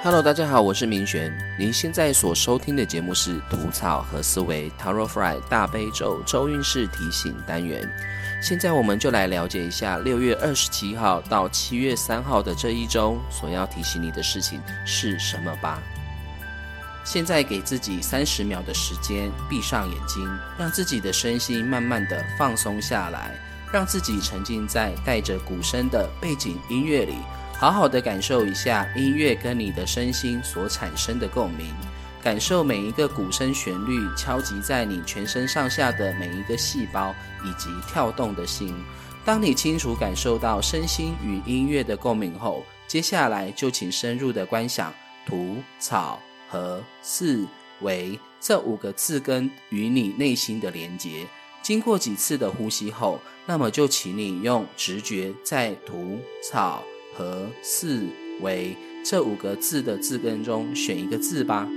Hello，大家好，我是明璇。您现在所收听的节目是《吐草和思维 Taro Fry 大悲咒周运势提醒单元》。现在我们就来了解一下六月二十七号到七月三号的这一周所要提醒你的事情是什么吧。现在给自己三十秒的时间，闭上眼睛，让自己的身心慢慢的放松下来，让自己沉浸在带着鼓声的背景音乐里。好好的感受一下音乐跟你的身心所产生的共鸣，感受每一个鼓声旋律敲击在你全身上下的每一个细胞以及跳动的心。当你清楚感受到身心与音乐的共鸣后，接下来就请深入的观想“土、草、和、四、为”这五个字根与你内心的连结。经过几次的呼吸后，那么就请你用直觉在土、草。和四维这五个字的字根中选一个字吧。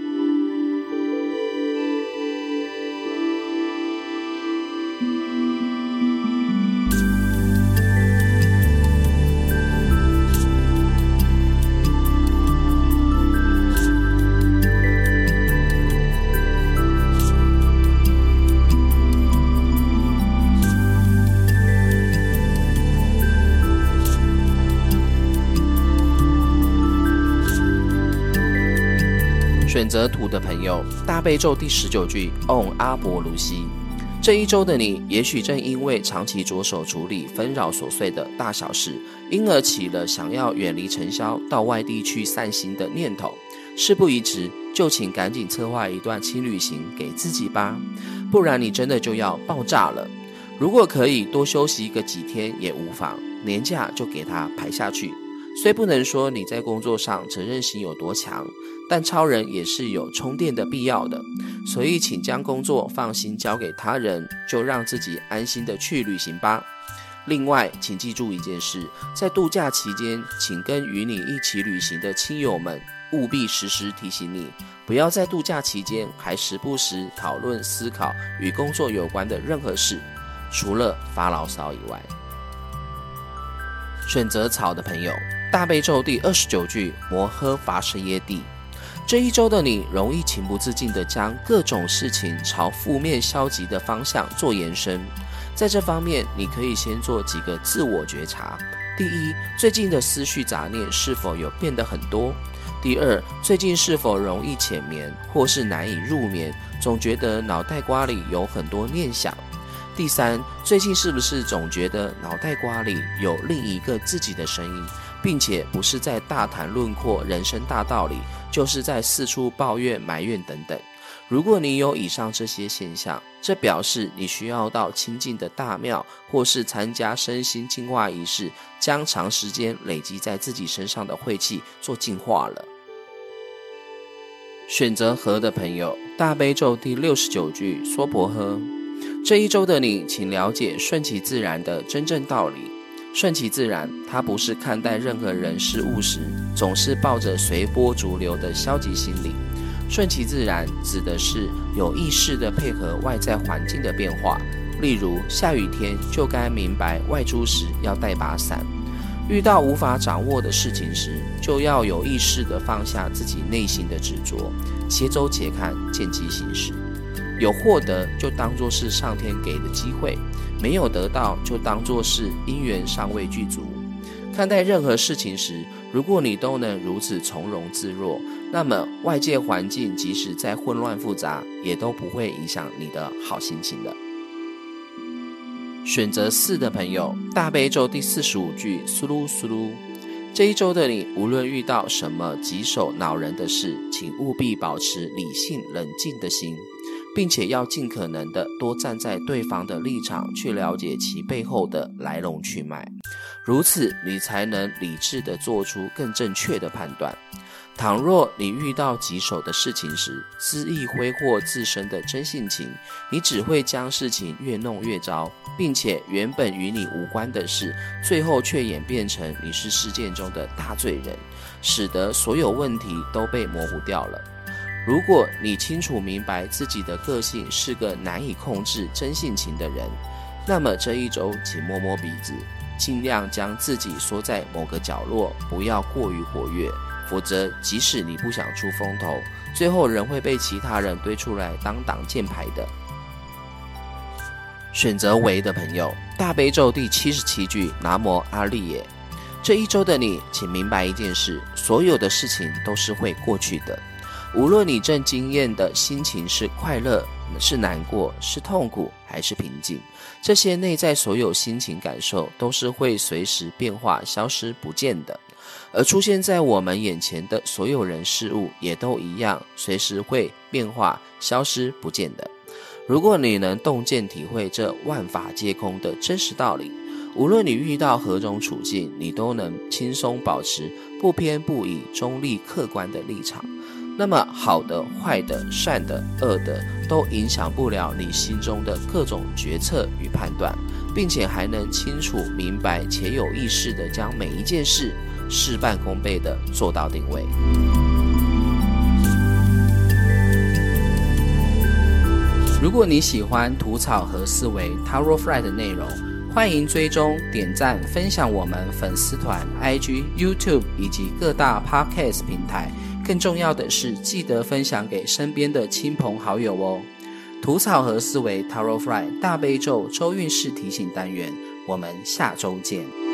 选择土的朋友，大悲咒第十九句：Om 阿婆卢西。这一周的你，也许正因为长期着手处理纷扰琐碎的大小事，因而起了想要远离尘嚣，到外地去散心的念头。事不宜迟，就请赶紧策划一段轻旅行给自己吧，不然你真的就要爆炸了。如果可以多休息一个几天也无妨，年假就给他排下去。虽不能说你在工作上责任心有多强，但超人也是有充电的必要的。所以，请将工作放心交给他人，就让自己安心的去旅行吧。另外，请记住一件事：在度假期间，请跟与你一起旅行的亲友们务必时时提醒你，不要在度假期间还时不时讨论思考与工作有关的任何事，除了发牢骚以外。选择草的朋友。大悲咒第二十九句：摩诃伐舍耶帝。这一周的你，容易情不自禁地将各种事情朝负面消极的方向做延伸。在这方面，你可以先做几个自我觉察：第一，最近的思绪杂念是否有变得很多？第二，最近是否容易浅眠，或是难以入眠，总觉得脑袋瓜里有很多念想？第三，最近是不是总觉得脑袋瓜里有另一个自己的声音？并且不是在大谈论阔人生大道理，就是在四处抱怨埋怨等等。如果你有以上这些现象，这表示你需要到清净的大庙，或是参加身心净化仪式，将长时间累积在自己身上的晦气做净化了。选择和的朋友，大悲咒第六十九句娑婆诃。这一周的你，请了解顺其自然的真正道理。顺其自然，它不是看待任何人事物时总是抱着随波逐流的消极心理。顺其自然指的是有意识的配合外在环境的变化，例如下雨天就该明白外出时要带把伞；遇到无法掌握的事情时，就要有意识的放下自己内心的执着，且走且看，见机行事。有获得就当作是上天给的机会。没有得到，就当作是因缘尚未具足。看待任何事情时，如果你都能如此从容自若，那么外界环境即使再混乱复杂，也都不会影响你的好心情的。选择四的朋友，大悲咒第四十五句：苏噜苏噜。这一周的你，无论遇到什么棘手恼人的事，请务必保持理性冷静的心。并且要尽可能的多站在对方的立场去了解其背后的来龙去脉，如此你才能理智的做出更正确的判断。倘若你遇到棘手的事情时，恣意挥霍自身的真性情，你只会将事情越弄越糟，并且原本与你无关的事，最后却演变成你是事件中的大罪人，使得所有问题都被模糊掉了。如果你清楚明白自己的个性是个难以控制真性情的人，那么这一周请摸摸鼻子，尽量将自己缩在某个角落，不要过于活跃，否则即使你不想出风头，最后仍会被其他人堆出来当挡箭牌的。选择为的朋友，大悲咒第七十七句：南无阿利耶。这一周的你，请明白一件事：所有的事情都是会过去的。无论你正经验的心情是快乐、是难过、是痛苦还是平静，这些内在所有心情感受都是会随时变化、消失不见的。而出现在我们眼前的所有人事物，也都一样，随时会变化、消失不见的。如果你能洞见体会这万法皆空的真实道理，无论你遇到何种处境，你都能轻松保持不偏不倚、中立客观的立场。那么，好的、坏的、善的、恶的，都影响不了你心中的各种决策与判断，并且还能清楚明白且有意识地将每一件事事半功倍地做到定位。如果你喜欢吐草和思维 t a r o Fry 的内容，欢迎追踪、点赞、分享我们粉丝团、IG、YouTube 以及各大 Podcast 平台。更重要的是，记得分享给身边的亲朋好友哦。吐草和思维，Taro Fry 大悲咒周运势提醒单元，我们下周见。